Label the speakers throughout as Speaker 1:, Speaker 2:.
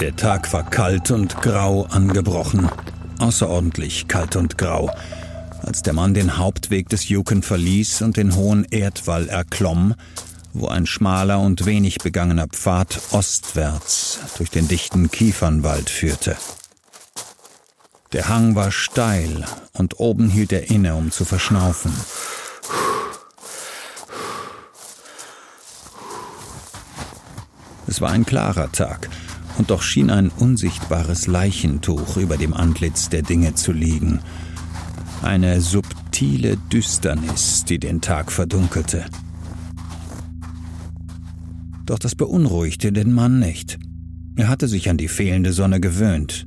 Speaker 1: Der Tag war kalt und grau angebrochen. Außerordentlich kalt und grau. Als der Mann den Hauptweg des Yukon verließ und den hohen Erdwall erklomm, wo ein schmaler und wenig begangener Pfad ostwärts durch den dichten Kiefernwald führte. Der Hang war steil und oben hielt er inne, um zu verschnaufen. Es war ein klarer Tag, und doch schien ein unsichtbares Leichentuch über dem Antlitz der Dinge zu liegen. Eine subtile Düsternis, die den Tag verdunkelte. Doch das beunruhigte den Mann nicht. Er hatte sich an die fehlende Sonne gewöhnt.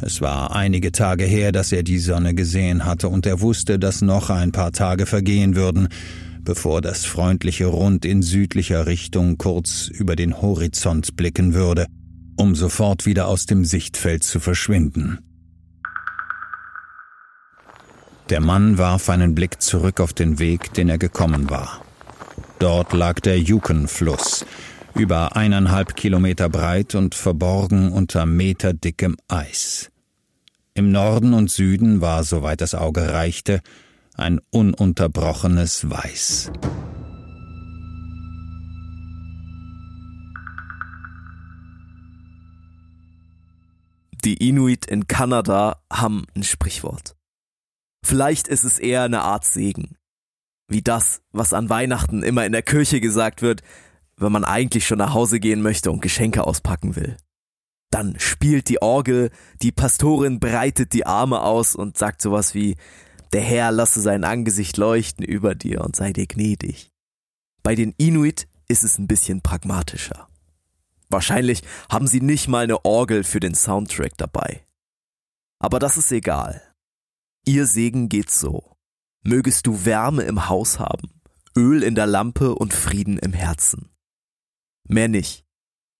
Speaker 1: Es war einige Tage her, dass er die Sonne gesehen hatte, und er wusste, dass noch ein paar Tage vergehen würden, bevor das freundliche Rund in südlicher Richtung kurz über den Horizont blicken würde, um sofort wieder aus dem Sichtfeld zu verschwinden. Der Mann warf einen Blick zurück auf den Weg, den er gekommen war. Dort lag der Yukon-Fluss, über eineinhalb Kilometer breit und verborgen unter meterdickem Eis. Im Norden und Süden war, soweit das Auge reichte, ein ununterbrochenes Weiß.
Speaker 2: Die Inuit in Kanada haben ein Sprichwort. Vielleicht ist es eher eine Art Segen. Wie das, was an Weihnachten immer in der Kirche gesagt wird, wenn man eigentlich schon nach Hause gehen möchte und Geschenke auspacken will. Dann spielt die Orgel, die Pastorin breitet die Arme aus und sagt sowas wie, der Herr lasse sein Angesicht leuchten über dir und sei dir gnädig. Bei den Inuit ist es ein bisschen pragmatischer. Wahrscheinlich haben sie nicht mal eine Orgel für den Soundtrack dabei. Aber das ist egal. Ihr Segen geht so. Mögest du Wärme im Haus haben, Öl in der Lampe und Frieden im Herzen. Mehr nicht.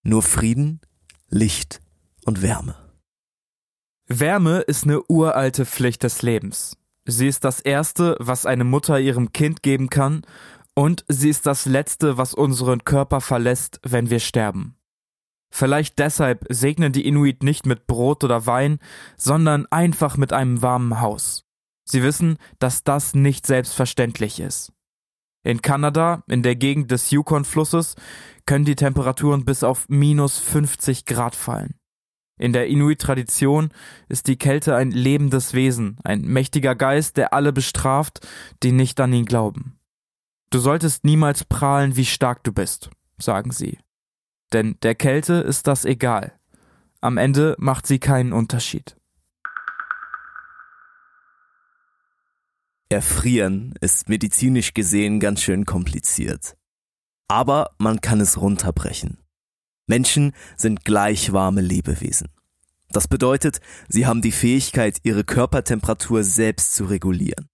Speaker 2: Nur Frieden, Licht und Wärme.
Speaker 3: Wärme ist eine uralte Pflicht des Lebens. Sie ist das Erste, was eine Mutter ihrem Kind geben kann, und sie ist das Letzte, was unseren Körper verlässt, wenn wir sterben. Vielleicht deshalb segnen die Inuit nicht mit Brot oder Wein, sondern einfach mit einem warmen Haus. Sie wissen, dass das nicht selbstverständlich ist. In Kanada, in der Gegend des Yukon-Flusses, können die Temperaturen bis auf minus 50 Grad fallen. In der Inuit-Tradition ist die Kälte ein lebendes Wesen, ein mächtiger Geist, der alle bestraft, die nicht an ihn glauben. Du solltest niemals prahlen, wie stark du bist, sagen sie. Denn der Kälte ist das egal. Am Ende macht sie keinen Unterschied.
Speaker 2: Erfrieren ist medizinisch gesehen ganz schön kompliziert. Aber man kann es runterbrechen. Menschen sind gleich warme Lebewesen. Das bedeutet, sie haben die Fähigkeit, ihre Körpertemperatur selbst zu regulieren.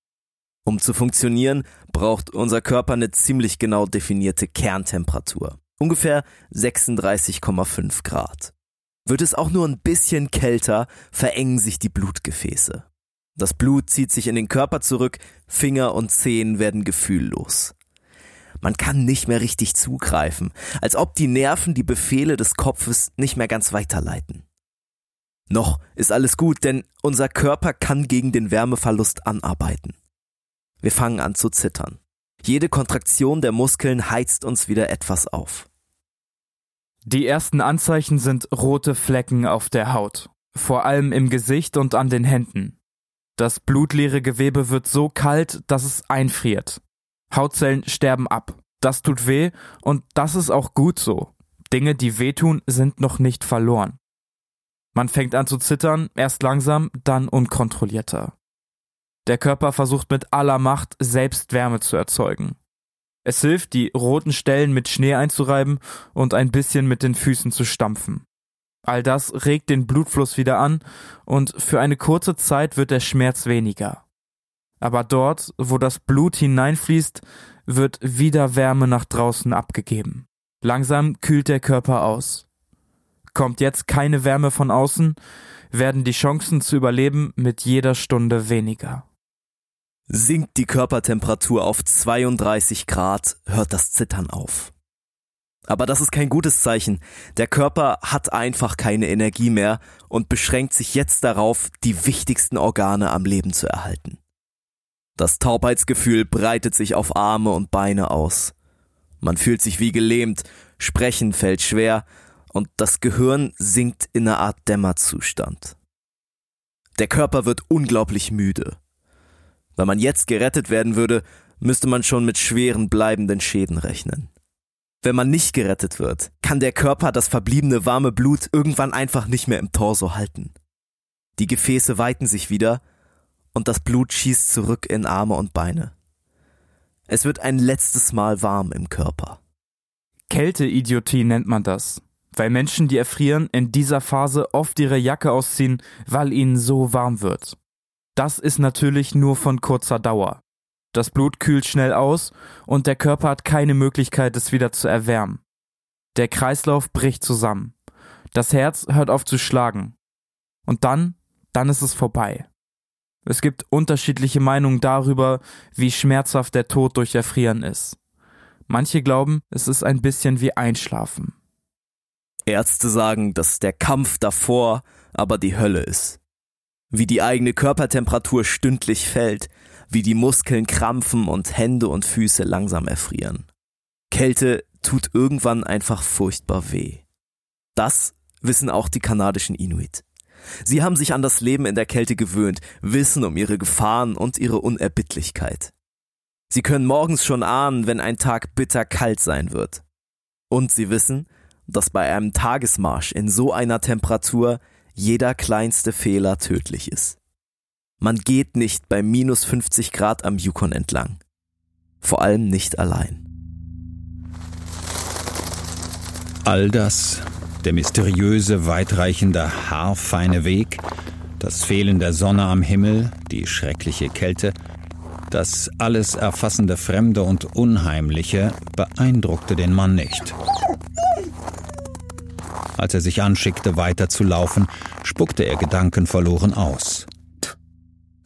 Speaker 2: Um zu funktionieren, braucht unser Körper eine ziemlich genau definierte Kerntemperatur. Ungefähr 36,5 Grad. Wird es auch nur ein bisschen kälter, verengen sich die Blutgefäße. Das Blut zieht sich in den Körper zurück, Finger und Zehen werden gefühllos. Man kann nicht mehr richtig zugreifen, als ob die Nerven die Befehle des Kopfes nicht mehr ganz weiterleiten. Noch ist alles gut, denn unser Körper kann gegen den Wärmeverlust anarbeiten. Wir fangen an zu zittern. Jede Kontraktion der Muskeln heizt uns wieder etwas auf.
Speaker 3: Die ersten Anzeichen sind rote Flecken auf der Haut, vor allem im Gesicht und an den Händen. Das blutleere Gewebe wird so kalt, dass es einfriert. Hautzellen sterben ab. Das tut weh und das ist auch gut so. Dinge, die wehtun, sind noch nicht verloren. Man fängt an zu zittern, erst langsam, dann unkontrollierter. Der Körper versucht mit aller Macht, selbst Wärme zu erzeugen. Es hilft, die roten Stellen mit Schnee einzureiben und ein bisschen mit den Füßen zu stampfen. All das regt den Blutfluss wieder an und für eine kurze Zeit wird der Schmerz weniger. Aber dort, wo das Blut hineinfließt, wird wieder Wärme nach draußen abgegeben. Langsam kühlt der Körper aus. Kommt jetzt keine Wärme von außen, werden die Chancen zu überleben mit jeder Stunde weniger.
Speaker 2: Sinkt die Körpertemperatur auf 32 Grad, hört das Zittern auf. Aber das ist kein gutes Zeichen. Der Körper hat einfach keine Energie mehr und beschränkt sich jetzt darauf, die wichtigsten Organe am Leben zu erhalten. Das Taubheitsgefühl breitet sich auf Arme und Beine aus. Man fühlt sich wie gelähmt, sprechen fällt schwer und das Gehirn sinkt in eine Art Dämmerzustand. Der Körper wird unglaublich müde. Wenn man jetzt gerettet werden würde, müsste man schon mit schweren bleibenden Schäden rechnen. Wenn man nicht gerettet wird, kann der Körper das verbliebene warme Blut irgendwann einfach nicht mehr im Torso halten. Die Gefäße weiten sich wieder und das Blut schießt zurück in Arme und Beine. Es wird ein letztes Mal warm im Körper.
Speaker 3: Kälteidiotie nennt man das, weil Menschen, die erfrieren, in dieser Phase oft ihre Jacke ausziehen, weil ihnen so warm wird. Das ist natürlich nur von kurzer Dauer. Das Blut kühlt schnell aus und der Körper hat keine Möglichkeit, es wieder zu erwärmen. Der Kreislauf bricht zusammen. Das Herz hört auf zu schlagen. Und dann, dann ist es vorbei. Es gibt unterschiedliche Meinungen darüber, wie schmerzhaft der Tod durch Erfrieren ist. Manche glauben, es ist ein bisschen wie Einschlafen.
Speaker 2: Ärzte sagen, dass der Kampf davor aber die Hölle ist. Wie die eigene Körpertemperatur stündlich fällt, wie die Muskeln krampfen und Hände und Füße langsam erfrieren. Kälte tut irgendwann einfach furchtbar weh. Das wissen auch die kanadischen Inuit. Sie haben sich an das Leben in der Kälte gewöhnt, wissen um ihre Gefahren und ihre Unerbittlichkeit. Sie können morgens schon ahnen, wenn ein Tag bitter kalt sein wird. Und sie wissen, dass bei einem Tagesmarsch in so einer Temperatur jeder kleinste Fehler tödlich ist. Man geht nicht bei minus 50 Grad am Yukon entlang. Vor allem nicht allein.
Speaker 1: All das, der mysteriöse, weitreichende, haarfeine Weg, das Fehlen der Sonne am Himmel, die schreckliche Kälte, das alles erfassende Fremde und Unheimliche beeindruckte den Mann nicht. Als er sich anschickte, weiterzulaufen, spuckte er gedankenverloren aus.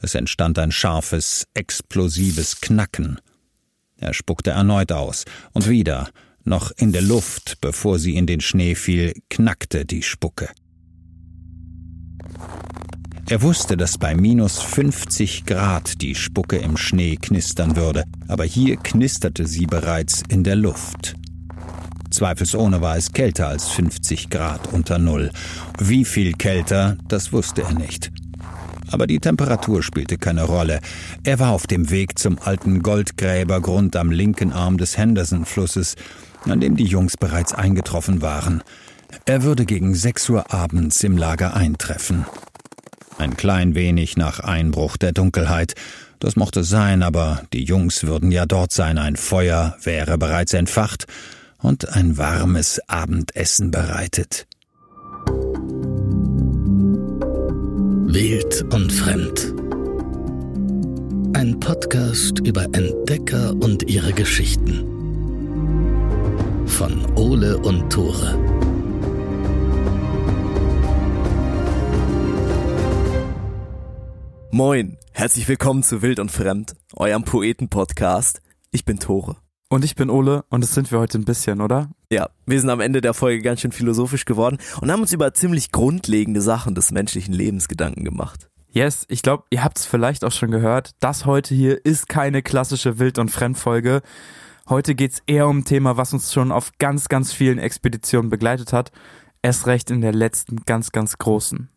Speaker 1: Es entstand ein scharfes, explosives Knacken. Er spuckte erneut aus, und wieder, noch in der Luft, bevor sie in den Schnee fiel, knackte die Spucke. Er wusste, dass bei minus 50 Grad die Spucke im Schnee knistern würde, aber hier knisterte sie bereits in der Luft. Zweifelsohne war es kälter als 50 Grad unter Null. Wie viel kälter, das wusste er nicht. Aber die Temperatur spielte keine Rolle. Er war auf dem Weg zum alten Goldgräbergrund am linken Arm des Henderson-Flusses, an dem die Jungs bereits eingetroffen waren. Er würde gegen sechs Uhr abends im Lager eintreffen. Ein klein wenig nach Einbruch der Dunkelheit. Das mochte sein, aber die Jungs würden ja dort sein, ein Feuer wäre bereits entfacht und ein warmes Abendessen bereitet.
Speaker 4: Wild und Fremd. Ein Podcast über Entdecker und ihre Geschichten. Von Ole und Tore.
Speaker 2: Moin, herzlich willkommen zu Wild und Fremd, eurem Poeten-Podcast. Ich bin Tore.
Speaker 3: Und ich bin Ole und das sind wir heute ein bisschen, oder?
Speaker 2: Ja, wir sind am Ende der Folge ganz schön philosophisch geworden und haben uns über ziemlich grundlegende Sachen des menschlichen Lebens Gedanken gemacht.
Speaker 3: Yes, ich glaube, ihr habt es vielleicht auch schon gehört. Das heute hier ist keine klassische Wild- und Fremdfolge. Heute geht's eher um ein Thema, was uns schon auf ganz, ganz vielen Expeditionen begleitet hat. Erst recht in der letzten ganz, ganz großen.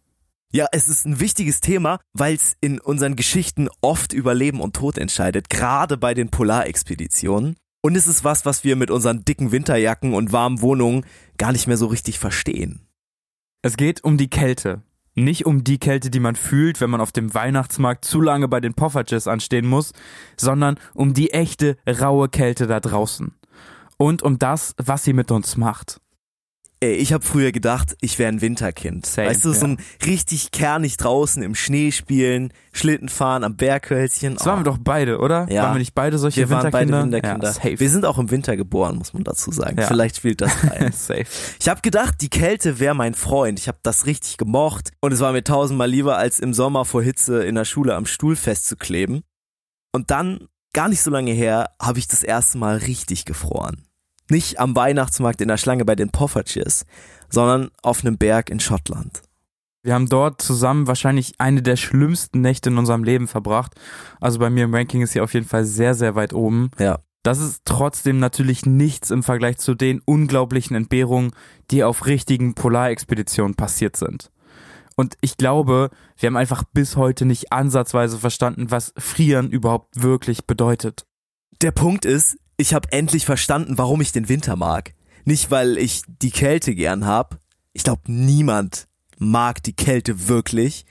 Speaker 2: Ja, es ist ein wichtiges Thema, weil es in unseren Geschichten oft über Leben und Tod entscheidet, gerade bei den Polarexpeditionen. Und es ist was, was wir mit unseren dicken Winterjacken und warmen Wohnungen gar nicht mehr so richtig verstehen.
Speaker 3: Es geht um die Kälte. Nicht um die Kälte, die man fühlt, wenn man auf dem Weihnachtsmarkt zu lange bei den Poffertjes anstehen muss, sondern um die echte, raue Kälte da draußen. Und um das, was sie mit uns macht.
Speaker 2: Ey, ich habe früher gedacht, ich wäre ein Winterkind.
Speaker 3: Same,
Speaker 2: weißt du,
Speaker 3: ja.
Speaker 2: so ein richtig kernig draußen im Schnee spielen, Schlitten fahren am Berghölzchen.
Speaker 3: Das waren wir doch beide, oder?
Speaker 2: Ja.
Speaker 3: Waren wir nicht beide solche
Speaker 2: wir waren beide
Speaker 3: Winterkinder?
Speaker 2: Winterkinder.
Speaker 3: Ja.
Speaker 2: Wir sind auch im Winter geboren, muss man dazu sagen.
Speaker 3: Ja.
Speaker 2: Vielleicht spielt das rein.
Speaker 3: safe.
Speaker 2: Ich habe gedacht, die Kälte wäre mein Freund. Ich habe das richtig gemocht und es war mir tausendmal lieber, als im Sommer vor Hitze in der Schule am Stuhl festzukleben. Und dann, gar nicht so lange her, habe ich das erste Mal richtig gefroren. Nicht am Weihnachtsmarkt in der Schlange bei den Poffertjes, sondern auf einem Berg in Schottland.
Speaker 3: Wir haben dort zusammen wahrscheinlich eine der schlimmsten Nächte in unserem Leben verbracht. Also bei mir im Ranking ist sie auf jeden Fall sehr, sehr weit oben.
Speaker 2: Ja.
Speaker 3: Das ist trotzdem natürlich nichts im Vergleich zu den unglaublichen Entbehrungen, die auf richtigen Polarexpeditionen passiert sind. Und ich glaube, wir haben einfach bis heute nicht ansatzweise verstanden, was Frieren überhaupt wirklich bedeutet.
Speaker 2: Der Punkt ist, ich habe endlich verstanden, warum ich den Winter mag. Nicht, weil ich die Kälte gern hab. Ich glaube, niemand mag die Kälte wirklich.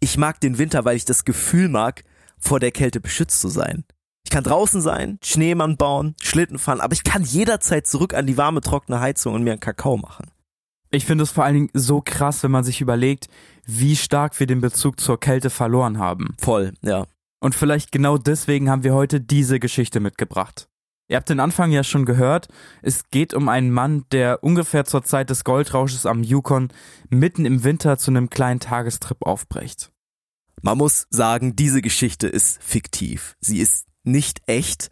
Speaker 2: Ich mag den Winter, weil ich das Gefühl mag, vor der Kälte beschützt zu sein. Ich kann draußen sein, Schneemann bauen, Schlitten fahren, aber ich kann jederzeit zurück an die warme, trockene Heizung und mir einen Kakao machen.
Speaker 3: Ich finde es vor allen Dingen so krass, wenn man sich überlegt, wie stark wir den Bezug zur Kälte verloren haben.
Speaker 2: Voll, ja.
Speaker 3: Und vielleicht genau deswegen haben wir heute diese Geschichte mitgebracht. Ihr habt den Anfang ja schon gehört. Es geht um einen Mann, der ungefähr zur Zeit des Goldrausches am Yukon mitten im Winter zu einem kleinen Tagestrip aufbricht.
Speaker 2: Man muss sagen, diese Geschichte ist fiktiv. Sie ist nicht echt.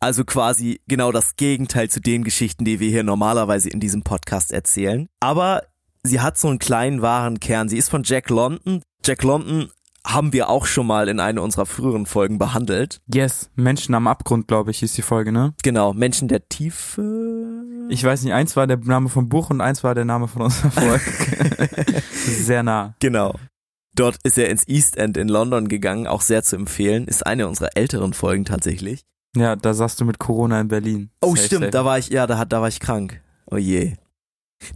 Speaker 2: Also quasi genau das Gegenteil zu den Geschichten, die wir hier normalerweise in diesem Podcast erzählen. Aber sie hat so einen kleinen wahren Kern. Sie ist von Jack London. Jack London haben wir auch schon mal in einer unserer früheren Folgen behandelt.
Speaker 3: Yes, Menschen am Abgrund, glaube ich, ist die Folge, ne?
Speaker 2: Genau, Menschen der Tiefe.
Speaker 3: Ich weiß nicht, eins war der Name vom Buch und eins war der Name von unserer Folge. sehr nah.
Speaker 2: Genau. Dort ist er ins East End in London gegangen, auch sehr zu empfehlen. Ist eine unserer älteren Folgen tatsächlich.
Speaker 3: Ja, da saßt du mit Corona in Berlin.
Speaker 2: Oh, safe, stimmt, safe. da war ich, ja, da, da war ich krank. Oh je.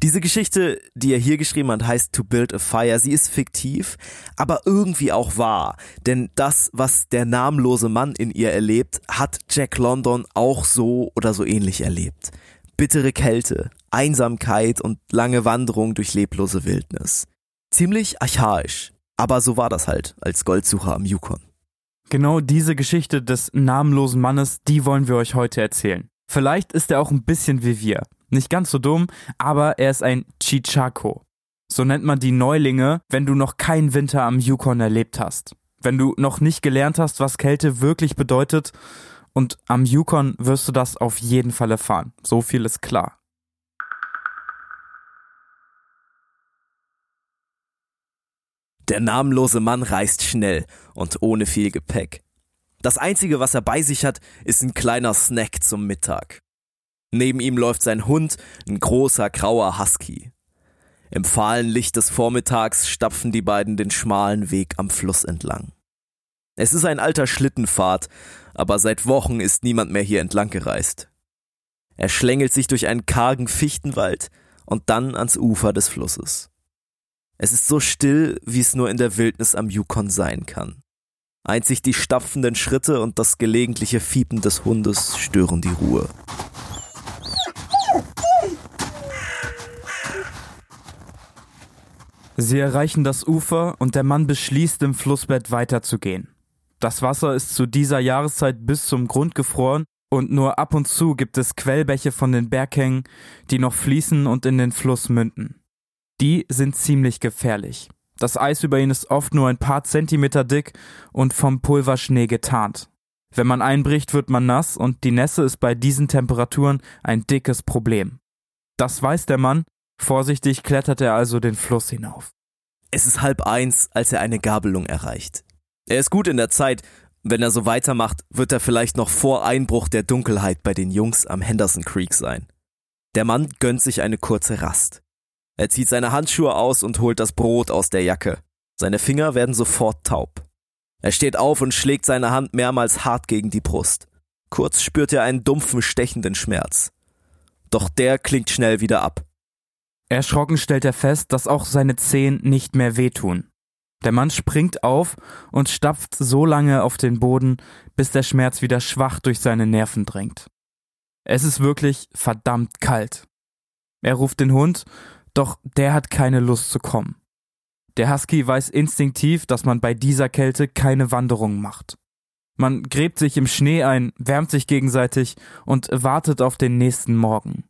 Speaker 2: Diese Geschichte, die er hier geschrieben hat, heißt To Build a Fire. Sie ist fiktiv, aber irgendwie auch wahr. Denn das, was der namenlose Mann in ihr erlebt, hat Jack London auch so oder so ähnlich erlebt. Bittere Kälte, Einsamkeit und lange Wanderung durch leblose Wildnis. Ziemlich archaisch, aber so war das halt als Goldsucher am Yukon.
Speaker 3: Genau diese Geschichte des namenlosen Mannes, die wollen wir euch heute erzählen. Vielleicht ist er auch ein bisschen wie wir. Nicht ganz so dumm, aber er ist ein Chichako. So nennt man die Neulinge, wenn du noch keinen Winter am Yukon erlebt hast. Wenn du noch nicht gelernt hast, was Kälte wirklich bedeutet. Und am Yukon wirst du das auf jeden Fall erfahren. So viel ist klar.
Speaker 2: Der namenlose Mann reist schnell und ohne viel Gepäck. Das Einzige, was er bei sich hat, ist ein kleiner Snack zum Mittag. Neben ihm läuft sein Hund, ein großer grauer Husky. Im fahlen Licht des Vormittags stapfen die beiden den schmalen Weg am Fluss entlang. Es ist ein alter Schlittenpfad, aber seit Wochen ist niemand mehr hier entlang gereist. Er schlängelt sich durch einen kargen Fichtenwald und dann ans Ufer des Flusses. Es ist so still, wie es nur in der Wildnis am Yukon sein kann. Einzig die stapfenden Schritte und das gelegentliche Fiepen des Hundes stören die Ruhe.
Speaker 3: Sie erreichen das Ufer und der Mann beschließt, im Flussbett weiterzugehen. Das Wasser ist zu dieser Jahreszeit bis zum Grund gefroren und nur ab und zu gibt es Quellbäche von den Berghängen, die noch fließen und in den Fluss münden. Die sind ziemlich gefährlich. Das Eis über ihnen ist oft nur ein paar Zentimeter dick und vom Pulverschnee getarnt. Wenn man einbricht, wird man nass und die Nässe ist bei diesen Temperaturen ein dickes Problem. Das weiß der Mann Vorsichtig klettert er also den Fluss hinauf.
Speaker 2: Es ist halb eins, als er eine Gabelung erreicht. Er ist gut in der Zeit. Wenn er so weitermacht, wird er vielleicht noch vor Einbruch der Dunkelheit bei den Jungs am Henderson Creek sein. Der Mann gönnt sich eine kurze Rast. Er zieht seine Handschuhe aus und holt das Brot aus der Jacke. Seine Finger werden sofort taub. Er steht auf und schlägt seine Hand mehrmals hart gegen die Brust. Kurz spürt er einen dumpfen, stechenden Schmerz. Doch der klingt schnell wieder ab.
Speaker 3: Erschrocken stellt er fest, dass auch seine Zehen nicht mehr wehtun. Der Mann springt auf und stapft so lange auf den Boden, bis der Schmerz wieder schwach durch seine Nerven dringt. Es ist wirklich verdammt kalt. Er ruft den Hund, doch der hat keine Lust zu kommen. Der Husky weiß instinktiv, dass man bei dieser Kälte keine Wanderung macht. Man gräbt sich im Schnee ein, wärmt sich gegenseitig und wartet auf den nächsten Morgen.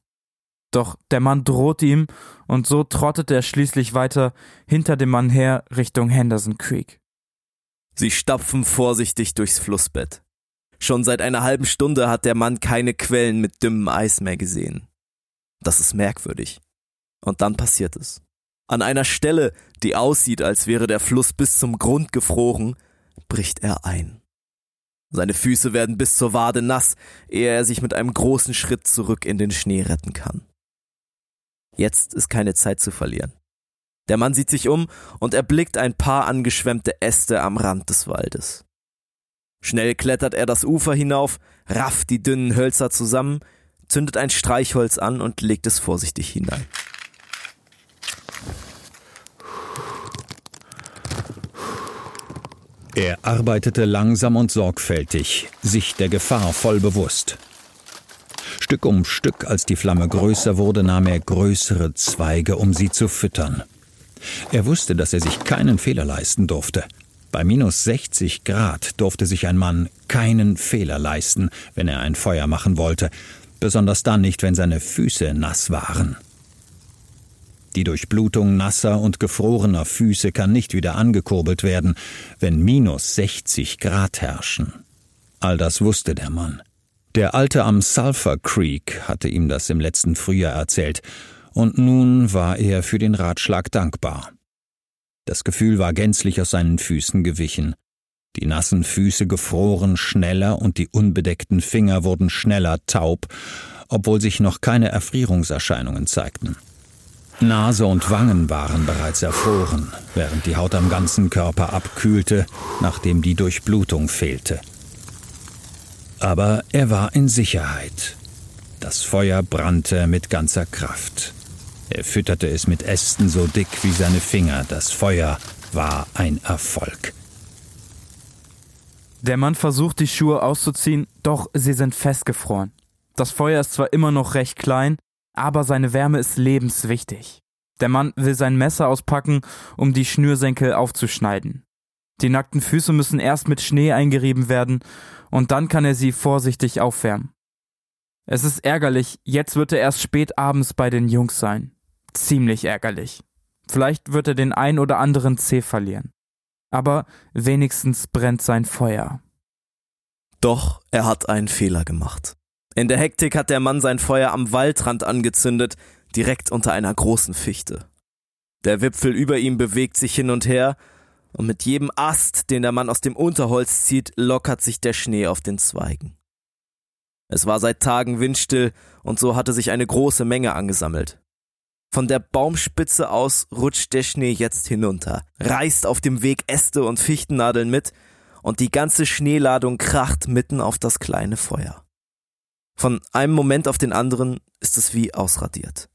Speaker 3: Doch der Mann droht ihm und so trottet er schließlich weiter hinter dem Mann her Richtung Henderson Creek.
Speaker 2: Sie stapfen vorsichtig durchs Flussbett. Schon seit einer halben Stunde hat der Mann keine Quellen mit dünnem Eis mehr gesehen. Das ist merkwürdig. Und dann passiert es. An einer Stelle, die aussieht, als wäre der Fluss bis zum Grund gefroren, bricht er ein. Seine Füße werden bis zur Wade nass, ehe er sich mit einem großen Schritt zurück in den Schnee retten kann. Jetzt ist keine Zeit zu verlieren. Der Mann sieht sich um und erblickt ein paar angeschwemmte Äste am Rand des Waldes. Schnell klettert er das Ufer hinauf, rafft die dünnen Hölzer zusammen, zündet ein Streichholz an und legt es vorsichtig hinein.
Speaker 1: Er arbeitete langsam und sorgfältig, sich der Gefahr voll bewusst. Stück um Stück, als die Flamme größer wurde, nahm er größere Zweige, um sie zu füttern. Er wusste, dass er sich keinen Fehler leisten durfte. Bei minus 60 Grad durfte sich ein Mann keinen Fehler leisten, wenn er ein Feuer machen wollte, besonders dann nicht, wenn seine Füße nass waren. Die Durchblutung nasser und gefrorener Füße kann nicht wieder angekurbelt werden, wenn minus 60 Grad herrschen. All das wusste der Mann. Der Alte am Sulphur Creek hatte ihm das im letzten Frühjahr erzählt, und nun war er für den Ratschlag dankbar. Das Gefühl war gänzlich aus seinen Füßen gewichen. Die nassen Füße gefroren schneller und die unbedeckten Finger wurden schneller taub, obwohl sich noch keine Erfrierungserscheinungen zeigten. Nase und Wangen waren bereits erfroren, während die Haut am ganzen Körper abkühlte, nachdem die Durchblutung fehlte. Aber er war in Sicherheit. Das Feuer brannte mit ganzer Kraft. Er fütterte es mit Ästen so dick wie seine Finger. Das Feuer war ein Erfolg.
Speaker 3: Der Mann versucht, die Schuhe auszuziehen, doch sie sind festgefroren. Das Feuer ist zwar immer noch recht klein, aber seine Wärme ist lebenswichtig. Der Mann will sein Messer auspacken, um die Schnürsenkel aufzuschneiden. Die nackten Füße müssen erst mit Schnee eingerieben werden, und dann kann er sie vorsichtig aufwärmen. Es ist ärgerlich, jetzt wird er erst spät abends bei den Jungs sein. Ziemlich ärgerlich. Vielleicht wird er den ein oder anderen Zeh verlieren. Aber wenigstens brennt sein Feuer.
Speaker 2: Doch er hat einen Fehler gemacht. In der Hektik hat der Mann sein Feuer am Waldrand angezündet, direkt unter einer großen Fichte. Der Wipfel über ihm bewegt sich hin und her, und mit jedem Ast, den der Mann aus dem Unterholz zieht, lockert sich der Schnee auf den Zweigen. Es war seit Tagen windstill, und so hatte sich eine große Menge angesammelt. Von der Baumspitze aus rutscht der Schnee jetzt hinunter, reißt auf dem Weg Äste und Fichtennadeln mit, und die ganze Schneeladung kracht mitten auf das kleine Feuer. Von einem Moment auf den anderen ist es wie ausradiert.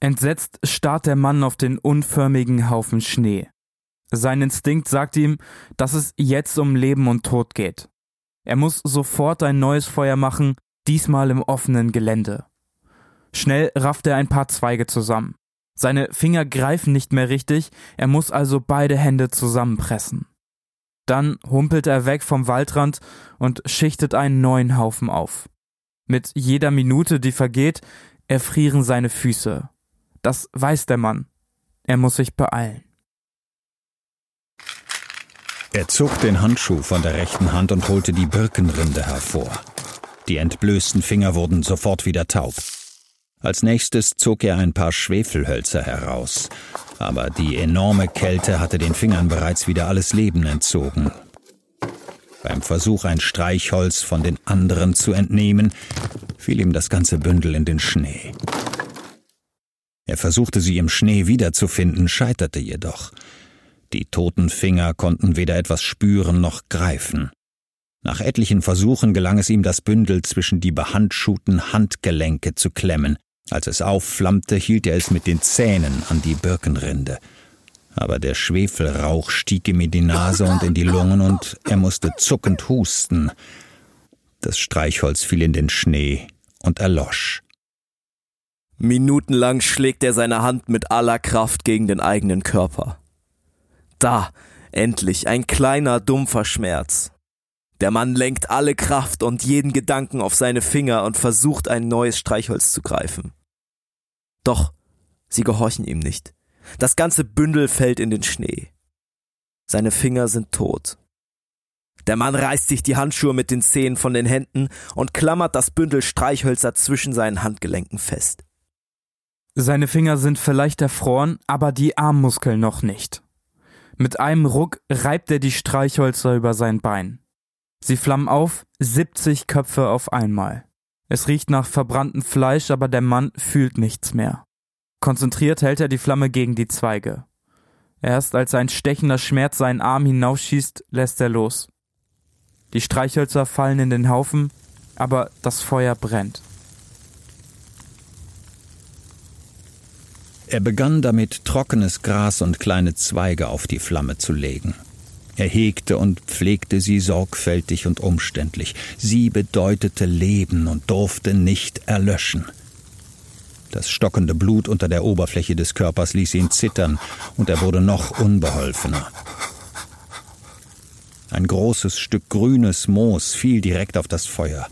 Speaker 3: Entsetzt starrt der Mann auf den unförmigen Haufen Schnee. Sein Instinkt sagt ihm, dass es jetzt um Leben und Tod geht. Er muss sofort ein neues Feuer machen, diesmal im offenen Gelände. Schnell rafft er ein paar Zweige zusammen. Seine Finger greifen nicht mehr richtig, er muss also beide Hände zusammenpressen. Dann humpelt er weg vom Waldrand und schichtet einen neuen Haufen auf. Mit jeder Minute, die vergeht, erfrieren seine Füße. Das weiß der Mann. Er muss sich beeilen.
Speaker 1: Er zog den Handschuh von der rechten Hand und holte die Birkenrinde hervor. Die entblößten Finger wurden sofort wieder taub. Als nächstes zog er ein paar Schwefelhölzer heraus, aber die enorme Kälte hatte den Fingern bereits wieder alles Leben entzogen. Beim Versuch, ein Streichholz von den anderen zu entnehmen, fiel ihm das ganze Bündel in den Schnee. Er versuchte sie im Schnee wiederzufinden, scheiterte jedoch. Die toten Finger konnten weder etwas spüren noch greifen. Nach etlichen Versuchen gelang es ihm, das Bündel zwischen die behandschuhten Handgelenke zu klemmen. Als es aufflammte, hielt er es mit den Zähnen an die Birkenrinde aber der Schwefelrauch stieg ihm in die Nase und in die Lungen und er musste zuckend husten. Das Streichholz fiel in den Schnee und erlosch.
Speaker 2: Minutenlang schlägt er seine Hand mit aller Kraft gegen den eigenen Körper. Da, endlich, ein kleiner, dumpfer Schmerz. Der Mann lenkt alle Kraft und jeden Gedanken auf seine Finger und versucht ein neues Streichholz zu greifen. Doch sie gehorchen ihm nicht. Das ganze Bündel fällt in den Schnee. Seine Finger sind tot. Der Mann reißt sich die Handschuhe mit den Zehen von den Händen und klammert das Bündel Streichhölzer zwischen seinen Handgelenken fest.
Speaker 3: Seine Finger sind vielleicht erfroren, aber die Armmuskeln noch nicht. Mit einem Ruck reibt er die Streichhölzer über sein Bein. Sie flammen auf, 70 Köpfe auf einmal. Es riecht nach verbranntem Fleisch, aber der Mann fühlt nichts mehr. Konzentriert hält er die Flamme gegen die Zweige. Erst als ein stechender Schmerz seinen Arm hinausschießt, lässt er los. Die Streichhölzer fallen in den Haufen, aber das Feuer brennt.
Speaker 1: Er begann damit, trockenes Gras und kleine Zweige auf die Flamme zu legen. Er hegte und pflegte sie sorgfältig und umständlich. Sie bedeutete Leben und durfte nicht erlöschen. Das stockende Blut unter der Oberfläche des Körpers ließ ihn zittern, und er wurde noch unbeholfener. Ein großes Stück grünes Moos fiel direkt auf das Feuer.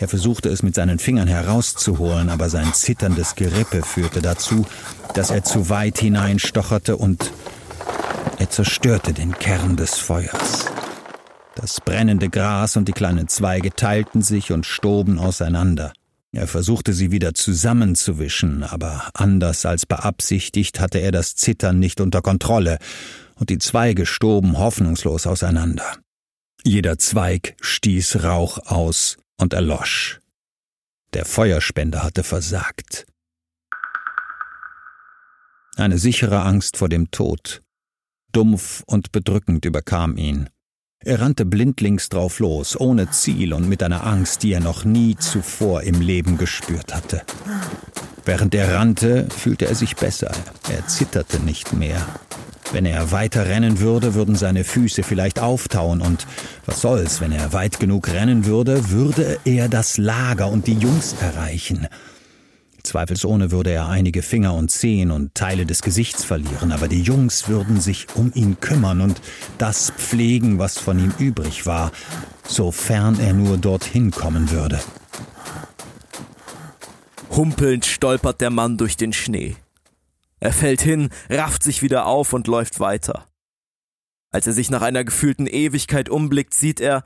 Speaker 1: Er versuchte es mit seinen Fingern herauszuholen, aber sein zitterndes Gerippe führte dazu, dass er zu weit hineinstocherte und er zerstörte den Kern des Feuers. Das brennende Gras und die kleinen Zweige teilten sich und stoben auseinander. Er versuchte sie wieder zusammenzuwischen, aber anders als beabsichtigt hatte er das Zittern nicht unter Kontrolle, und die Zweige stoben hoffnungslos auseinander. Jeder Zweig stieß Rauch aus und erlosch. Der Feuerspender hatte versagt. Eine sichere Angst vor dem Tod, dumpf und bedrückend überkam ihn. Er rannte blindlings drauf los, ohne Ziel und mit einer Angst, die er noch nie zuvor im Leben gespürt hatte. Während er rannte, fühlte er sich besser. Er zitterte nicht mehr. Wenn er weiter rennen würde, würden seine Füße vielleicht auftauen und was soll's, wenn er weit genug rennen würde, würde er das Lager und die Jungs erreichen. Zweifelsohne würde er einige Finger und Zehen und Teile des Gesichts verlieren, aber die Jungs würden sich um ihn kümmern und das pflegen, was von ihm übrig war, sofern er nur dorthin kommen würde.
Speaker 2: Humpelnd stolpert der Mann durch den Schnee. Er fällt hin, rafft sich wieder auf und läuft weiter. Als er sich nach einer gefühlten Ewigkeit umblickt, sieht er,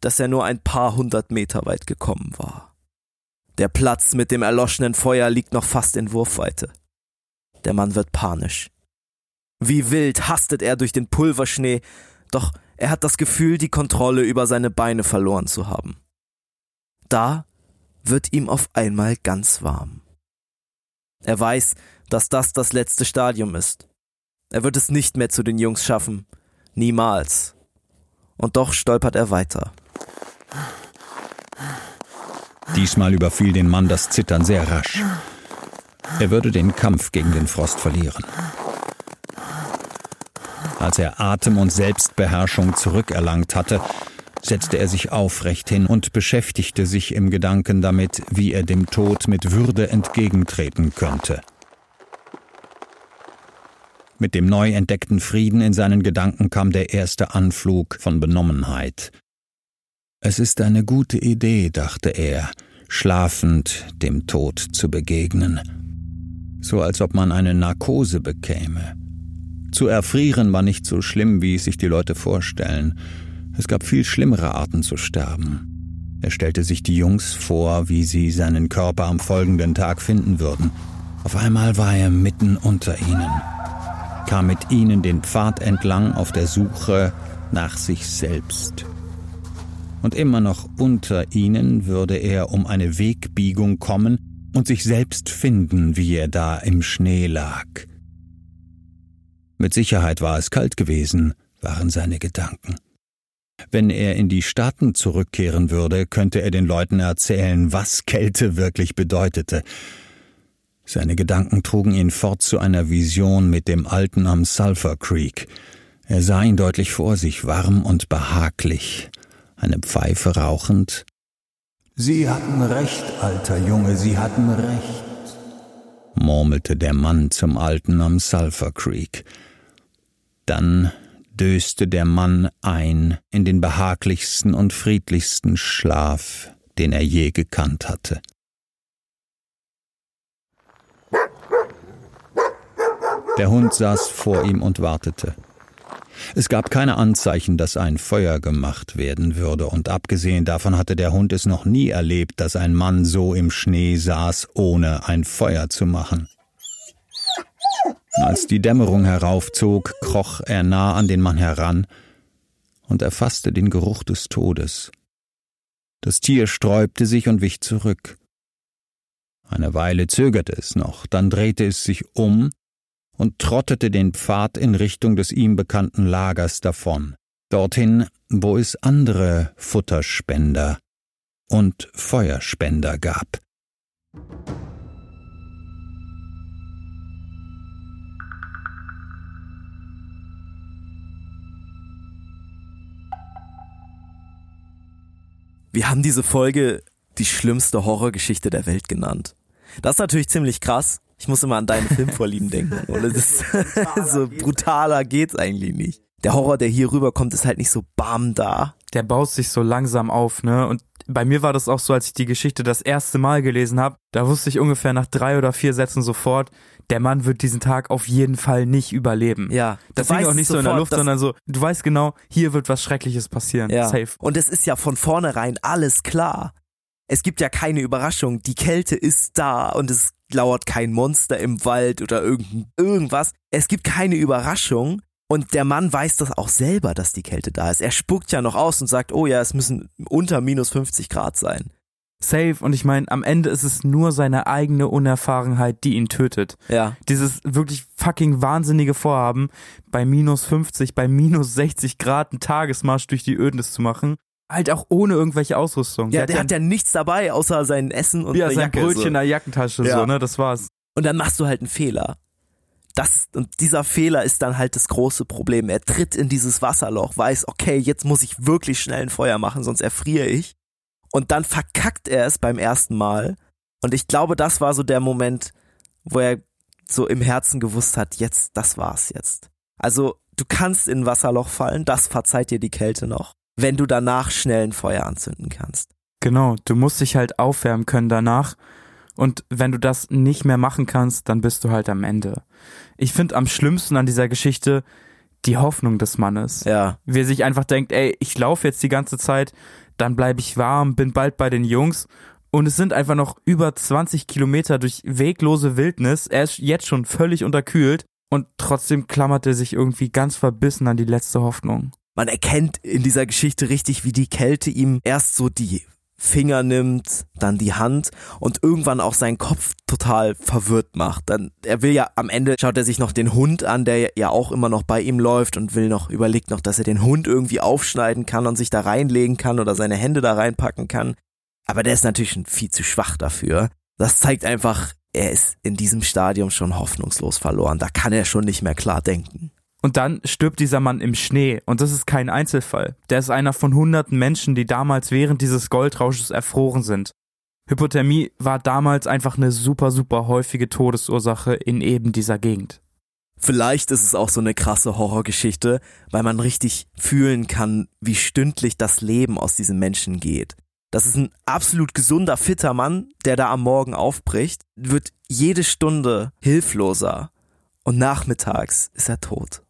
Speaker 2: dass er nur ein paar hundert Meter weit gekommen war. Der Platz mit dem erloschenen Feuer liegt noch fast in Wurfweite. Der Mann wird panisch. Wie wild hastet er durch den Pulverschnee, doch er hat das Gefühl, die Kontrolle über seine Beine verloren zu haben. Da wird ihm auf einmal ganz warm. Er weiß, dass das das letzte Stadium ist. Er wird es nicht mehr zu den Jungs schaffen. Niemals. Und doch stolpert er weiter.
Speaker 1: Diesmal überfiel den Mann das Zittern sehr rasch. Er würde den Kampf gegen den Frost verlieren. Als er Atem und Selbstbeherrschung zurückerlangt hatte, setzte er sich aufrecht hin und beschäftigte sich im Gedanken damit, wie er dem Tod mit Würde entgegentreten könnte. Mit dem neu entdeckten Frieden in seinen Gedanken kam der erste Anflug von Benommenheit. Es ist eine gute Idee, dachte er, schlafend dem Tod zu begegnen. So als ob man eine Narkose bekäme. Zu erfrieren war nicht so schlimm, wie es sich die Leute vorstellen. Es gab viel schlimmere Arten zu sterben. Er stellte sich die Jungs vor, wie sie seinen Körper am folgenden Tag finden würden. Auf einmal war er mitten unter ihnen, kam mit ihnen den Pfad entlang auf der Suche nach sich selbst und immer noch unter ihnen würde er um eine Wegbiegung kommen und sich selbst finden, wie er da im Schnee lag. Mit Sicherheit war es kalt gewesen, waren seine Gedanken. Wenn er in die Staaten zurückkehren würde, könnte er den Leuten erzählen, was Kälte wirklich bedeutete. Seine Gedanken trugen ihn fort zu einer Vision mit dem Alten am Sulphur Creek. Er sah ihn deutlich vor sich, warm und behaglich, eine Pfeife rauchend. Sie hatten recht, alter Junge, Sie hatten recht, murmelte der Mann zum Alten am Sulphur Creek. Dann döste der Mann ein in den behaglichsten und friedlichsten Schlaf, den er je gekannt hatte. Der Hund saß vor ihm und wartete. Es gab keine Anzeichen, dass ein Feuer gemacht werden würde, und abgesehen davon hatte der Hund es noch nie erlebt, dass ein Mann so im Schnee saß, ohne ein Feuer zu machen. Als die Dämmerung heraufzog, kroch er nah an den Mann heran und erfasste den Geruch des Todes. Das Tier sträubte sich und wich zurück. Eine Weile zögerte es noch, dann drehte es sich um und trottete den Pfad in Richtung des ihm bekannten Lagers davon, dorthin, wo es andere Futterspender und Feuerspender gab.
Speaker 2: Wir haben diese Folge die schlimmste Horrorgeschichte der Welt genannt. Das ist natürlich ziemlich krass. Ich muss immer an deine Filmvorlieben denken. Und es ist so brutaler geht's eigentlich nicht. Der Horror, der hier rüberkommt, ist halt nicht so bam da.
Speaker 3: Der baut sich so langsam auf, ne? Und bei mir war das auch so, als ich die Geschichte das erste Mal gelesen habe, da wusste ich ungefähr nach drei oder vier Sätzen sofort, der Mann wird diesen Tag auf jeden Fall nicht überleben.
Speaker 2: Ja.
Speaker 3: Das hing auch nicht so in der Luft, sondern so, du weißt genau, hier wird was Schreckliches passieren.
Speaker 2: Ja.
Speaker 3: Safe.
Speaker 2: Und es ist ja von vornherein alles klar. Es gibt ja keine Überraschung. Die Kälte ist da und es lauert kein Monster im Wald oder irgend, irgendwas. Es gibt keine Überraschung. Und der Mann weiß das auch selber, dass die Kälte da ist. Er spuckt ja noch aus und sagt, oh ja, es müssen unter minus 50 Grad sein.
Speaker 3: Safe. Und ich meine, am Ende ist es nur seine eigene Unerfahrenheit, die ihn tötet.
Speaker 2: Ja.
Speaker 3: Dieses wirklich fucking wahnsinnige Vorhaben, bei minus 50, bei minus 60 Grad einen Tagesmarsch durch die Ödnis zu machen. Halt auch ohne irgendwelche Ausrüstung.
Speaker 2: Ja, der, hat ja nichts dabei, außer sein Essen und
Speaker 3: ja, sein
Speaker 2: Jacke.
Speaker 3: Brötchen
Speaker 2: so.
Speaker 3: in der Jackentasche,
Speaker 2: Ja.
Speaker 3: so, ne, das war's.
Speaker 2: Und dann machst du halt einen Fehler. Das, und dieser Fehler ist dann halt das große Problem. Er tritt in dieses Wasserloch, weiß, okay, jetzt muss ich wirklich schnell ein Feuer machen, sonst erfriere ich. Und dann verkackt er es beim ersten Mal. Und ich glaube, das war so der Moment, wo er so im Herzen gewusst hat, jetzt, das war's jetzt. Also, du kannst in ein Wasserloch fallen, das verzeiht dir die Kälte noch, wenn du danach schnell ein Feuer anzünden kannst.
Speaker 3: Genau, du musst dich halt aufwärmen können danach. Und wenn du das nicht mehr machen kannst, dann bist du halt am Ende. Ich finde am schlimmsten an dieser Geschichte die Hoffnung des Mannes.
Speaker 2: Ja.
Speaker 3: Wie er sich einfach denkt, ey, ich laufe jetzt die ganze Zeit, dann bleibe ich warm, bin bald bei den Jungs. Und es sind einfach noch über 20 Kilometer durch weglose Wildnis. Er ist jetzt schon völlig unterkühlt und trotzdem klammert er sich irgendwie ganz verbissen an die letzte Hoffnung.
Speaker 2: Man erkennt in dieser Geschichte richtig, wie die Kälte ihm erst so die Finger nimmt, dann die Hand und irgendwann auch seinen Kopf total verwirrt macht. Dann, er will ja am Ende schaut er sich noch den Hund an, der ja auch immer noch bei ihm läuft und will noch, überlegt noch, dass er den Hund irgendwie aufschneiden kann und sich da reinlegen kann oder seine Hände da reinpacken kann. Aber der ist natürlich viel zu schwach dafür. Das zeigt einfach, er ist in diesem Stadium schon hoffnungslos verloren. Da kann er schon nicht mehr klar denken.
Speaker 3: Und dann stirbt dieser Mann im Schnee. Und das ist kein Einzelfall. Der ist einer von hunderten Menschen, die damals während dieses Goldrausches erfroren sind. Hypothermie war damals einfach eine super, super häufige Todesursache in eben dieser Gegend.
Speaker 2: Vielleicht ist es auch so eine krasse Horrorgeschichte, weil man richtig fühlen kann, wie stündlich das Leben aus diesem Menschen geht. Das ist ein absolut gesunder, fitter Mann, der da am Morgen aufbricht, wird jede Stunde hilfloser und nachmittags ist er tot.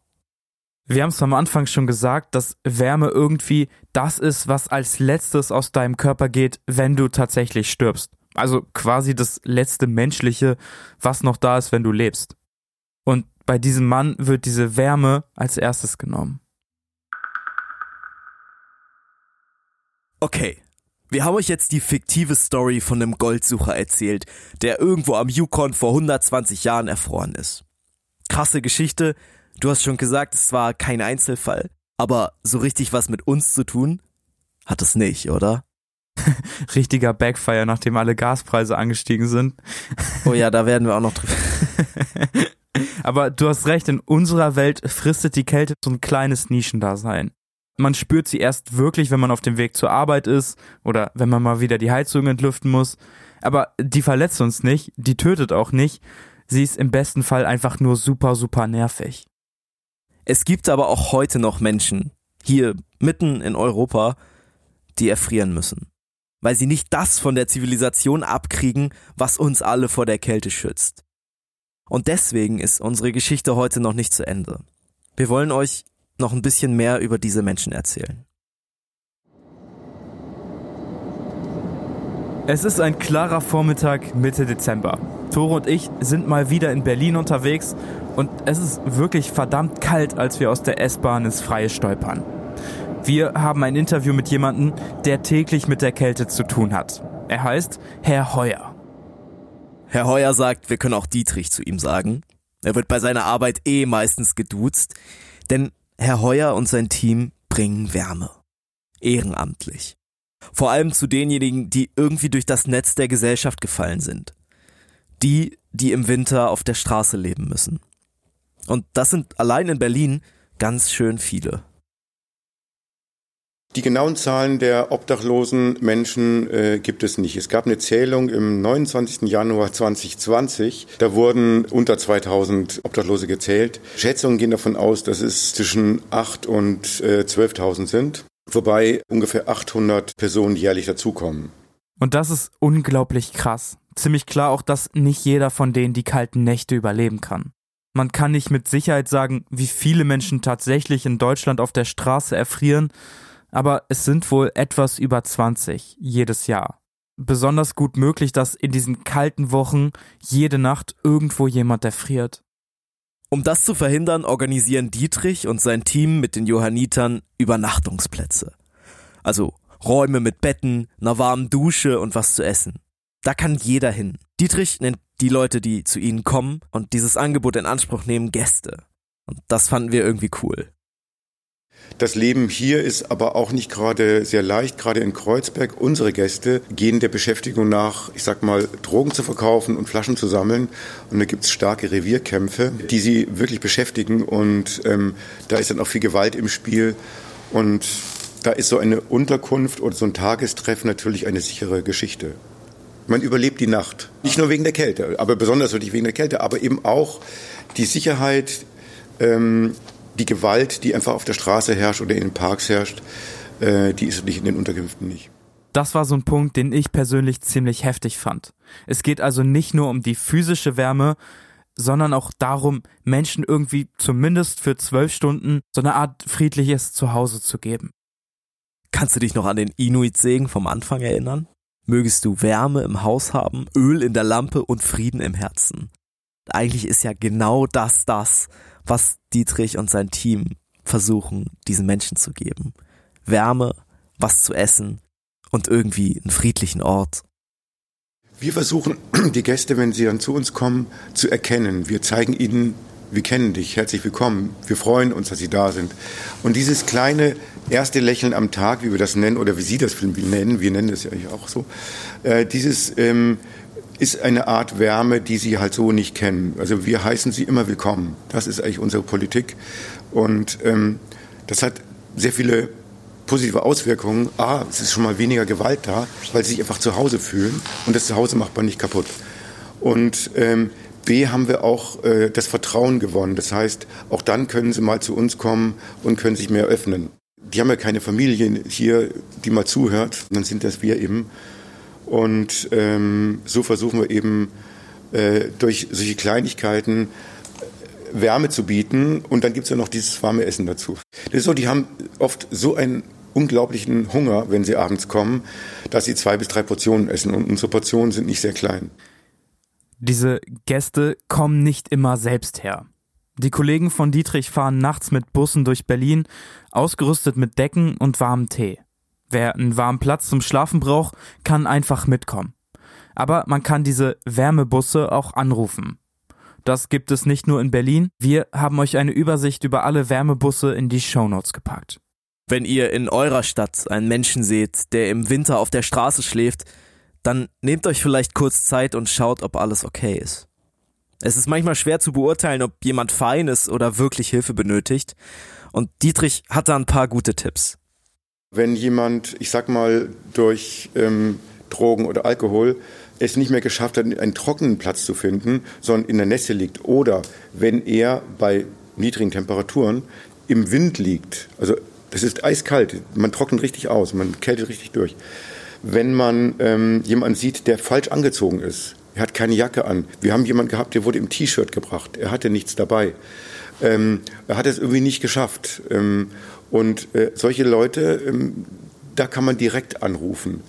Speaker 3: Wir haben es am Anfang schon gesagt, dass Wärme irgendwie das ist, was als letztes aus deinem Körper geht, wenn du tatsächlich stirbst. Also quasi das letzte Menschliche, was noch da ist, wenn du lebst. Und bei diesem Mann wird diese Wärme als erstes genommen.
Speaker 2: Okay, wir haben euch jetzt die fiktive Story von einem Goldsucher erzählt, der irgendwo am Yukon vor 120 Jahren erfroren ist. Krasse Geschichte, du hast schon gesagt, es war kein Einzelfall, aber so richtig was mit uns zu tun hat es nicht, oder?
Speaker 3: Richtiger Backfire, nachdem alle Gaspreise angestiegen sind.
Speaker 2: Oh ja, da werden wir auch noch drüber.
Speaker 3: Aber du hast recht, in unserer Welt fristet die Kälte so ein kleines Nischendasein. Man spürt sie erst wirklich, wenn man auf dem Weg zur Arbeit ist oder wenn man mal wieder die Heizung entlüften muss. Aber die verletzt uns nicht, die tötet auch nicht. Sie ist im besten Fall einfach nur super, super nervig.
Speaker 2: Es gibt aber auch heute noch Menschen, hier mitten in Europa, die erfrieren müssen. Weil sie nicht das von der Zivilisation abkriegen, was uns alle vor der Kälte schützt. Und deswegen ist unsere Geschichte heute noch nicht zu Ende. Wir wollen euch noch ein bisschen mehr über diese Menschen erzählen.
Speaker 3: Es ist ein klarer Vormittag Mitte Dezember. Tore und ich sind mal wieder in Berlin unterwegs und es ist wirklich verdammt kalt, als wir aus der S-Bahn ins Freie stolpern. Wir haben ein Interview mit jemandem, der täglich mit der Kälte zu tun hat. Er heißt Herr Heuer.
Speaker 2: Herr Heuer sagt, wir können auch Dietrich zu ihm sagen. Er wird bei seiner Arbeit eh meistens geduzt, denn Herr Heuer und sein Team bringen Wärme. Ehrenamtlich. Vor allem zu denjenigen, die irgendwie durch das Netz der Gesellschaft gefallen sind. Die, die im Winter auf der Straße leben müssen. Und das sind allein in Berlin ganz schön viele.
Speaker 5: Die genauen Zahlen der obdachlosen Menschen äh, gibt es nicht. Es gab eine Zählung im 29. Januar 2020. Da wurden unter 2000 Obdachlose gezählt. Schätzungen gehen davon aus, dass es zwischen 8 und äh, 12.000 sind wobei ungefähr 800 Personen jährlich dazukommen.
Speaker 3: Und das ist unglaublich krass. Ziemlich klar auch, dass nicht jeder von denen die kalten Nächte überleben kann. Man kann nicht mit Sicherheit sagen, wie viele Menschen tatsächlich in Deutschland auf der Straße erfrieren, aber es sind wohl etwas über 20 jedes Jahr. Besonders gut möglich, dass in diesen kalten Wochen jede Nacht irgendwo jemand erfriert.
Speaker 2: Um das zu verhindern, organisieren Dietrich und sein Team mit den Johannitern Übernachtungsplätze. Also Räume mit Betten, einer warmen Dusche und was zu essen. Da kann jeder hin. Dietrich nennt die Leute, die zu ihnen kommen und dieses Angebot in Anspruch nehmen, Gäste. Und das fanden wir irgendwie cool.
Speaker 5: Das Leben hier ist aber auch nicht gerade sehr leicht, gerade in Kreuzberg. Unsere Gäste gehen der Beschäftigung nach, ich sag mal, Drogen zu verkaufen und Flaschen zu sammeln. Und da gibt es starke Revierkämpfe, die sie wirklich beschäftigen. Und ähm, da ist dann auch viel Gewalt im Spiel. Und da ist so eine Unterkunft oder so ein Tagestreff natürlich eine sichere Geschichte. Man überlebt die Nacht. Nicht nur wegen der Kälte, aber besonders natürlich wegen der Kälte, aber eben auch die Sicherheit, ähm, die Gewalt, die einfach auf der Straße herrscht oder in den Parks herrscht, äh, die ist natürlich in den Unterkünften nicht.
Speaker 3: Das war so ein Punkt, den ich persönlich ziemlich heftig fand. Es geht also nicht nur um die physische Wärme, sondern auch darum, Menschen irgendwie zumindest für zwölf Stunden so eine Art friedliches Zuhause zu geben.
Speaker 2: Kannst du dich noch an den Inuit-Segen vom Anfang erinnern? Mögest du Wärme im Haus haben, Öl in der Lampe und Frieden im Herzen. Eigentlich ist ja genau das das, was Dietrich und sein Team versuchen, diesen Menschen zu geben. Wärme, was zu essen und irgendwie einen friedlichen Ort.
Speaker 5: Wir versuchen, die Gäste, wenn sie dann zu uns kommen, zu erkennen. Wir zeigen ihnen, wir kennen dich, herzlich willkommen. Wir freuen uns, dass Sie da sind. Und dieses kleine erste Lächeln am Tag, wie wir das nennen, oder wie Sie das nennen, wir nennen das ja auch so, äh, dieses ähm, ist eine Art Wärme, die sie halt so nicht kennen. Also wir heißen sie immer willkommen. Das ist eigentlich unsere Politik. Und ähm, das hat sehr viele positive Auswirkungen. A, es ist schon mal weniger Gewalt da, weil sie sich einfach zu Hause fühlen. Und das Zuhause macht man nicht kaputt. Und ähm, B, haben wir auch äh, das Vertrauen gewonnen. Das heißt, auch dann können sie mal zu uns kommen und können sich mehr öffnen. Die haben ja keine Familie hier, die mal zuhört. Und dann sind das wir eben. Und ähm, so versuchen wir eben äh, durch solche Kleinigkeiten äh, Wärme zu bieten. Und dann gibt es ja noch dieses warme Essen dazu. Das ist so, die haben oft so einen unglaublichen Hunger, wenn sie abends kommen, dass sie zwei bis drei Portionen essen. Und unsere Portionen sind nicht sehr klein.
Speaker 3: Diese Gäste kommen nicht immer selbst her. Die Kollegen von Dietrich fahren nachts mit Bussen durch Berlin, ausgerüstet mit Decken und warmem Tee. Wer einen warmen Platz zum Schlafen braucht, kann einfach mitkommen. Aber man kann diese Wärmebusse auch anrufen. Das gibt es nicht nur in Berlin. Wir haben euch eine Übersicht über alle Wärmebusse in die Shownotes gepackt.
Speaker 2: Wenn ihr in eurer Stadt einen Menschen seht, der im Winter auf der Straße schläft, dann nehmt euch vielleicht kurz Zeit und schaut, ob alles okay ist. Es ist manchmal schwer zu beurteilen, ob jemand fein ist oder wirklich Hilfe benötigt. Und Dietrich hat da ein paar gute Tipps.
Speaker 5: Wenn jemand, ich sag mal, durch ähm, Drogen oder Alkohol es nicht mehr geschafft hat, einen trockenen Platz zu finden, sondern in der Nässe liegt, oder wenn er bei niedrigen Temperaturen im Wind liegt, also das ist eiskalt, man trocknet richtig aus, man kältet richtig durch. Wenn man ähm, jemanden sieht, der falsch angezogen ist, er hat keine Jacke an. Wir haben jemanden gehabt, der wurde im T-Shirt gebracht, er hatte nichts dabei. ähm, hat es irgendwie nicht geschafft. Ähm, und äh, solche Leute, ähm, da kann man direkt anrufen.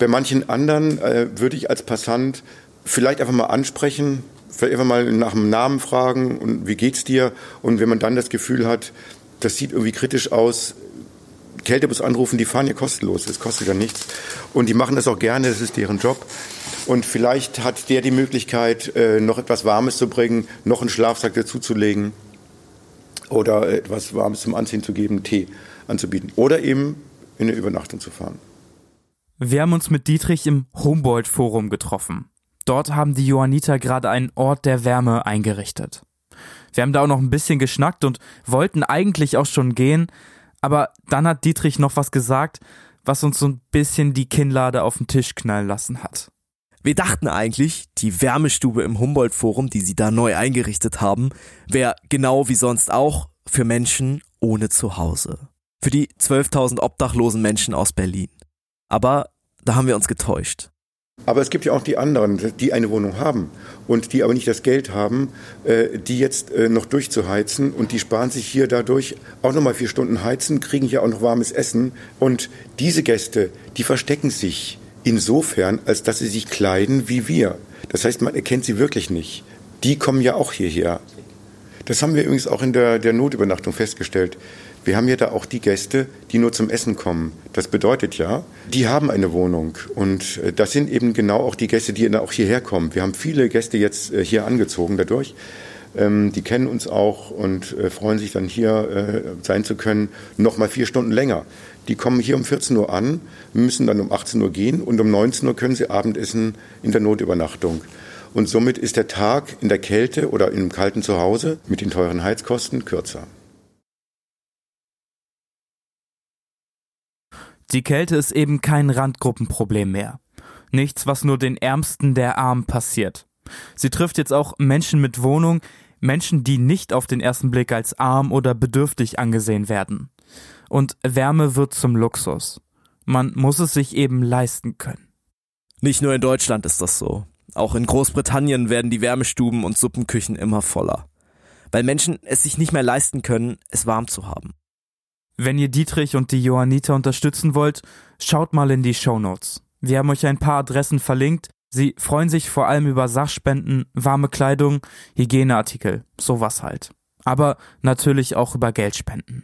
Speaker 5: Bei manchen anderen äh, würde ich als Passant vielleicht einfach mal ansprechen, vielleicht einfach mal nach dem Namen fragen und wie geht's dir? Und wenn man dann das Gefühl hat, das sieht irgendwie kritisch aus, Kältebus anrufen, die fahren ja kostenlos, das kostet ja nichts. Und die machen das auch gerne, das ist deren Job. Und vielleicht hat der die Möglichkeit, äh, noch etwas Warmes zu bringen, noch einen Schlafsack dazuzulegen oder etwas Warmes zum Anziehen zu geben, Tee anzubieten. Oder eben in eine Übernachtung zu fahren.
Speaker 3: Wir haben uns mit Dietrich im Humboldt-Forum getroffen. Dort haben die Johanniter gerade einen Ort der Wärme eingerichtet. Wir haben da auch noch ein bisschen geschnackt und wollten eigentlich auch schon gehen, aber dann hat Dietrich noch was gesagt, was uns so ein bisschen die Kinnlade auf den Tisch knallen lassen hat.
Speaker 2: Wir dachten eigentlich, die Wärmestube im Humboldt-Forum, die sie da neu eingerichtet haben, wäre genau wie sonst auch für Menschen ohne Zuhause. Für die 12.000 obdachlosen Menschen aus Berlin. Aber da haben wir uns getäuscht.
Speaker 5: Aber es gibt ja auch die anderen, die eine Wohnung haben und die aber nicht das Geld haben, äh, die jetzt äh, noch durchzuheizen und die sparen sich hier dadurch auch nochmal vier Stunden heizen, kriegen hier auch noch warmes Essen und diese Gäste, die verstecken sich insofern, als dass sie sich kleiden wie wir. Das heißt, man erkennt sie wirklich nicht. Die kommen ja auch hierher. Das haben wir übrigens auch in der, der Notübernachtung festgestellt. Wir haben ja da auch die Gäste, die nur zum Essen kommen. Das bedeutet ja, die haben eine Wohnung. Und äh, das sind eben genau auch die Gäste, die auch hierher kommen. Wir haben viele Gäste jetzt äh, hier angezogen dadurch. Ähm, die kennen uns auch und äh, freuen sich dann hier sein zu können, noch mal vier Stunden länger. Die kommen hier um 14 Uhr an, müssen dann um 18 Uhr gehen und um 19 Uhr können sie Abendessen in der Notübernachtung. Und somit ist der Tag in der Kälte oder im kalten Zuhause mit den teuren Heizkosten kürzer.
Speaker 3: Die Kälte ist eben kein Randgruppenproblem mehr. Nichts, was nur den Ärmsten der Armen passiert. Sie trifft jetzt auch Menschen mit Wohnung, Menschen, die nicht auf den ersten Blick als arm oder bedürftig angesehen werden. Und Wärme wird zum Luxus. Man muss es sich eben leisten können.
Speaker 2: Nicht nur in Deutschland ist das so. Auch in Großbritannien werden die Wärmestuben und Suppenküchen immer voller. Weil Menschen es sich nicht mehr leisten können, es warm zu haben.
Speaker 3: Wenn ihr Dietrich und die Johanniter unterstützen wollt, schaut mal in die Show Notes. Wir haben euch ein paar Adressen verlinkt. Sie freuen sich vor allem über Sachspenden, warme Kleidung, Hygieneartikel, sowas halt. Aber natürlich auch über Geldspenden.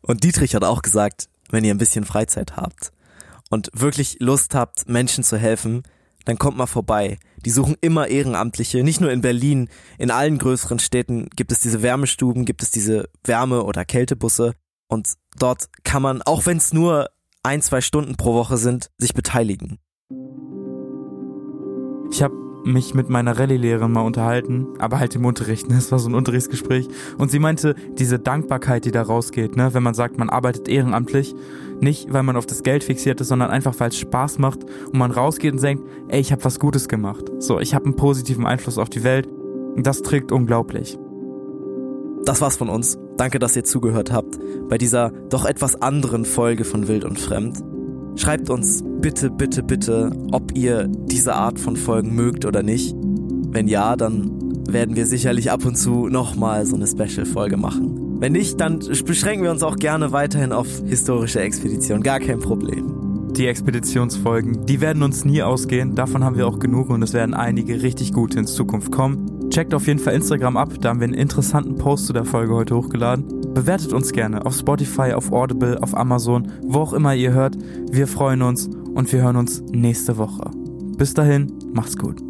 Speaker 2: Und Dietrich hat auch gesagt, wenn ihr ein bisschen Freizeit habt und wirklich Lust habt, Menschen zu helfen, dann kommt mal vorbei. Die suchen immer Ehrenamtliche, nicht nur in Berlin, in allen größeren Städten gibt es diese Wärmestuben, gibt es diese Wärme- oder Kältebusse und dort kann man, auch wenn es nur ein, zwei Stunden pro Woche sind, sich beteiligen.
Speaker 3: Ich habe mich mit meiner Rallye-Lehrerin mal unterhalten, aber halt im Unterricht, ne? Es war so ein Unterrichtsgespräch. Und sie meinte, diese Dankbarkeit, die da rausgeht, ne? Wenn man sagt, man arbeitet ehrenamtlich, nicht weil man auf das Geld fixiert ist, sondern einfach weil es Spaß macht und man rausgeht und denkt, ey, ich habe was Gutes gemacht. So, ich habe einen positiven Einfluss auf die Welt. Das trägt unglaublich.
Speaker 2: Das war's von uns. Danke, dass ihr zugehört habt bei dieser doch etwas anderen Folge von Wild und Fremd. Schreibt uns bitte, bitte, bitte, ob ihr diese Art von Folgen mögt oder nicht. Wenn ja, dann werden wir sicherlich ab und zu nochmal so eine Special-Folge machen. Wenn nicht, dann beschränken wir uns auch gerne weiterhin auf historische Expeditionen. Gar kein Problem.
Speaker 3: Die Expeditionsfolgen, die werden uns nie ausgehen. Davon haben wir auch genug und es werden einige richtig gute in Zukunft kommen. Checkt auf jeden Fall Instagram ab, da haben wir einen interessanten Post zu der Folge heute hochgeladen. Bewertet uns gerne auf Spotify, auf Audible, auf Amazon, wo auch immer ihr hört. Wir freuen uns und wir hören uns nächste Woche. Bis dahin, macht's gut.